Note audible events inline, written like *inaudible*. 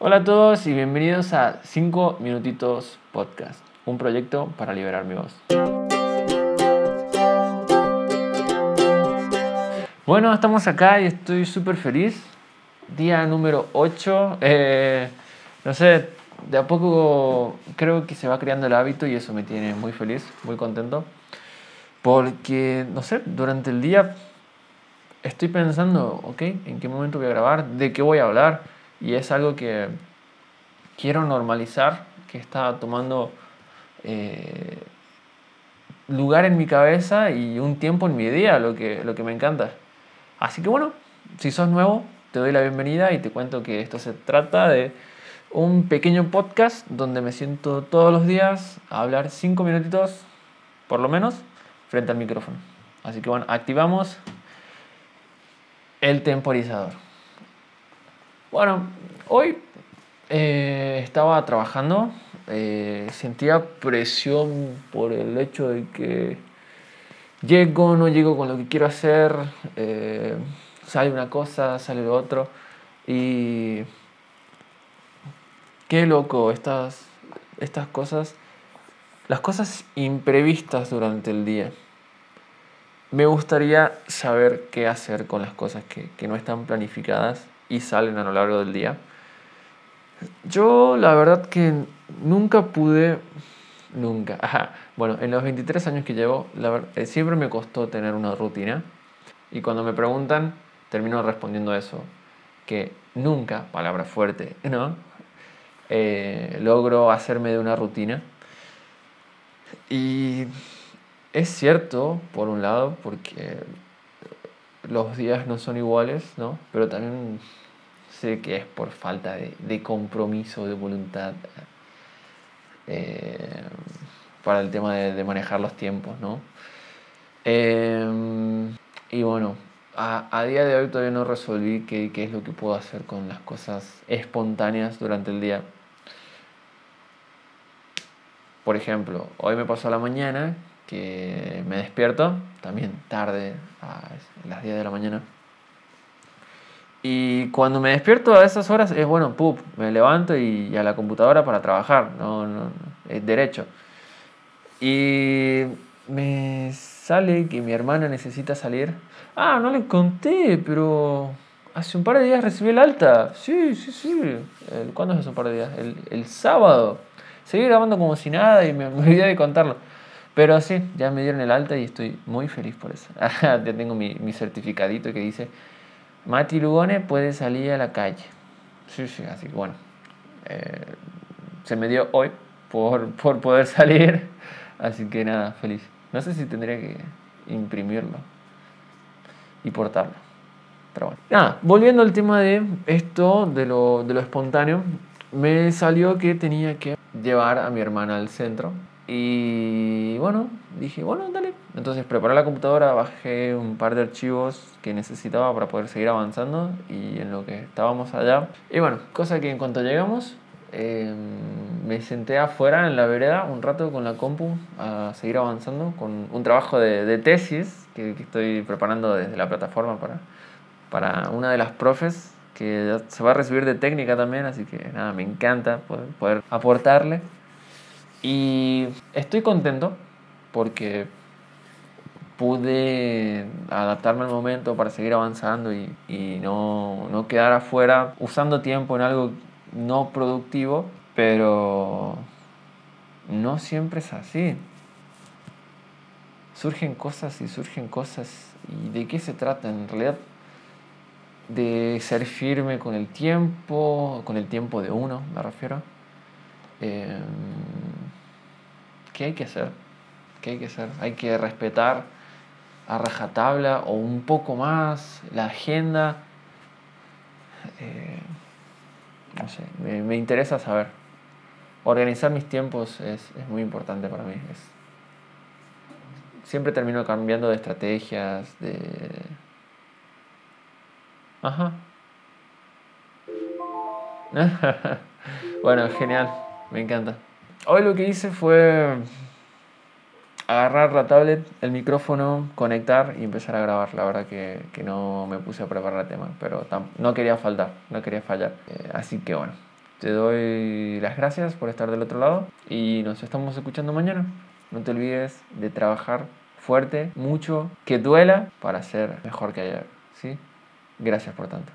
Hola a todos y bienvenidos a 5 Minutitos Podcast, un proyecto para liberar mi voz. Bueno, estamos acá y estoy súper feliz. Día número 8. Eh, no sé, de a poco creo que se va creando el hábito y eso me tiene muy feliz, muy contento. Porque, no sé, durante el día estoy pensando, ok, ¿en qué momento voy a grabar? ¿De qué voy a hablar? Y es algo que quiero normalizar, que está tomando eh, lugar en mi cabeza y un tiempo en mi día, lo que, lo que me encanta. Así que bueno, si sos nuevo, te doy la bienvenida y te cuento que esto se trata de un pequeño podcast donde me siento todos los días a hablar cinco minutitos, por lo menos, frente al micrófono. Así que bueno, activamos el temporizador. Bueno, hoy eh, estaba trabajando, eh, sentía presión por el hecho de que llego, no llego con lo que quiero hacer, eh, sale una cosa, sale lo otro. Y qué loco estas, estas cosas, las cosas imprevistas durante el día. Me gustaría saber qué hacer con las cosas que, que, no están planificadas y salen a lo largo del día. Yo la verdad que nunca pude, nunca, ajá. bueno, en los 23 años que llevo, la verdad, eh, siempre me costó tener una rutina y cuando me preguntan, termino respondiendo eso, que nunca, palabra fuerte, *laughs* ¿no? Eh, logro hacerme de una rutina. Y es cierto, por un lado, porque los días no son iguales, ¿no? Pero también sé que es por falta de, compromiso, de voluntad eh, para el tema de, manejar los tiempos, ¿no? Em, y bueno, a, día de hoy todavía no resolví qué, es lo que puedo hacer con las cosas espontáneas durante el día. Por ejemplo, hoy me pasó la mañana que me despierto, también tarde, a las 10 de la mañana. Y cuando me despierto a esas horas es bueno, pup, me levanto y, a la computadora para trabajar, no, no, es derecho. Y me sale que mi hermana necesita salir. Ah, no le conté, pero hace un par de días recibí el alta. Sí, sí, sí. ¿Cuándo es hace un par de días? El, el sábado. Seguí grabando como si nada y me, me *laughs* olvidé de contarlo. Pero sí, ya me dieron el alta y estoy muy feliz por eso. *laughs* ya tengo mi, mi certificadito que dice, Mati Lugone puede salir a la calle. Sí, sí, así que bueno. Eh, se me dio hoy por, por poder *laughs* salir. Así que nada, feliz. No sé si tendría que imprimirlo y portarlo. Pero bueno. Nada, volviendo al tema de esto, de lo, de lo espontáneo, me salió que tenía que llevar a mi hermana al centro y bueno, dije, bueno, dale. Entonces preparé la computadora, bajé un par de archivos que necesitaba para poder seguir avanzando y en lo que estábamos allá. Y bueno, cosa que en cuanto llegamos, em, me senté afuera en la vereda un rato con la compu a seguir avanzando con un trabajo de, de tesis que, que, estoy preparando desde la plataforma para, para una de las profes que se va a recibir de técnica también, así que nada, me encanta poder, poder aportarle. Y estoy contento porque pude adaptarme al momento para seguir avanzando y, y no, no, quedar afuera usando tiempo en algo no productivo, pero no siempre es así. Surgen cosas y surgen cosas. ¿Y de qué se trata? En realidad, de ser firme con el tiempo, con el tiempo de uno, me refiero. Eh, ¿Qué hay que hacer? ¿Qué hay que hacer? Hay que respetar a rajatabla o un poco más la agenda. Eh, no sé, me, interesa saber. Organizar mis tiempos es, muy importante para mí. siempre termino cambiando de estrategias, de... Ajá. *laughs* bueno, genial, me encanta. Hoy lo que hice fue agarrar la tablet, el micrófono, conectar y empezar a grabar. La verdad que, no me puse a preparar el tema, pero no quería faltar, no quería fallar. Eh, así que bueno, te doy las gracias por estar del otro lado y nos estamos escuchando mañana. No te olvides de trabajar fuerte, mucho, que duela para ser mejor que ayer. ¿sí? Gracias por tanto.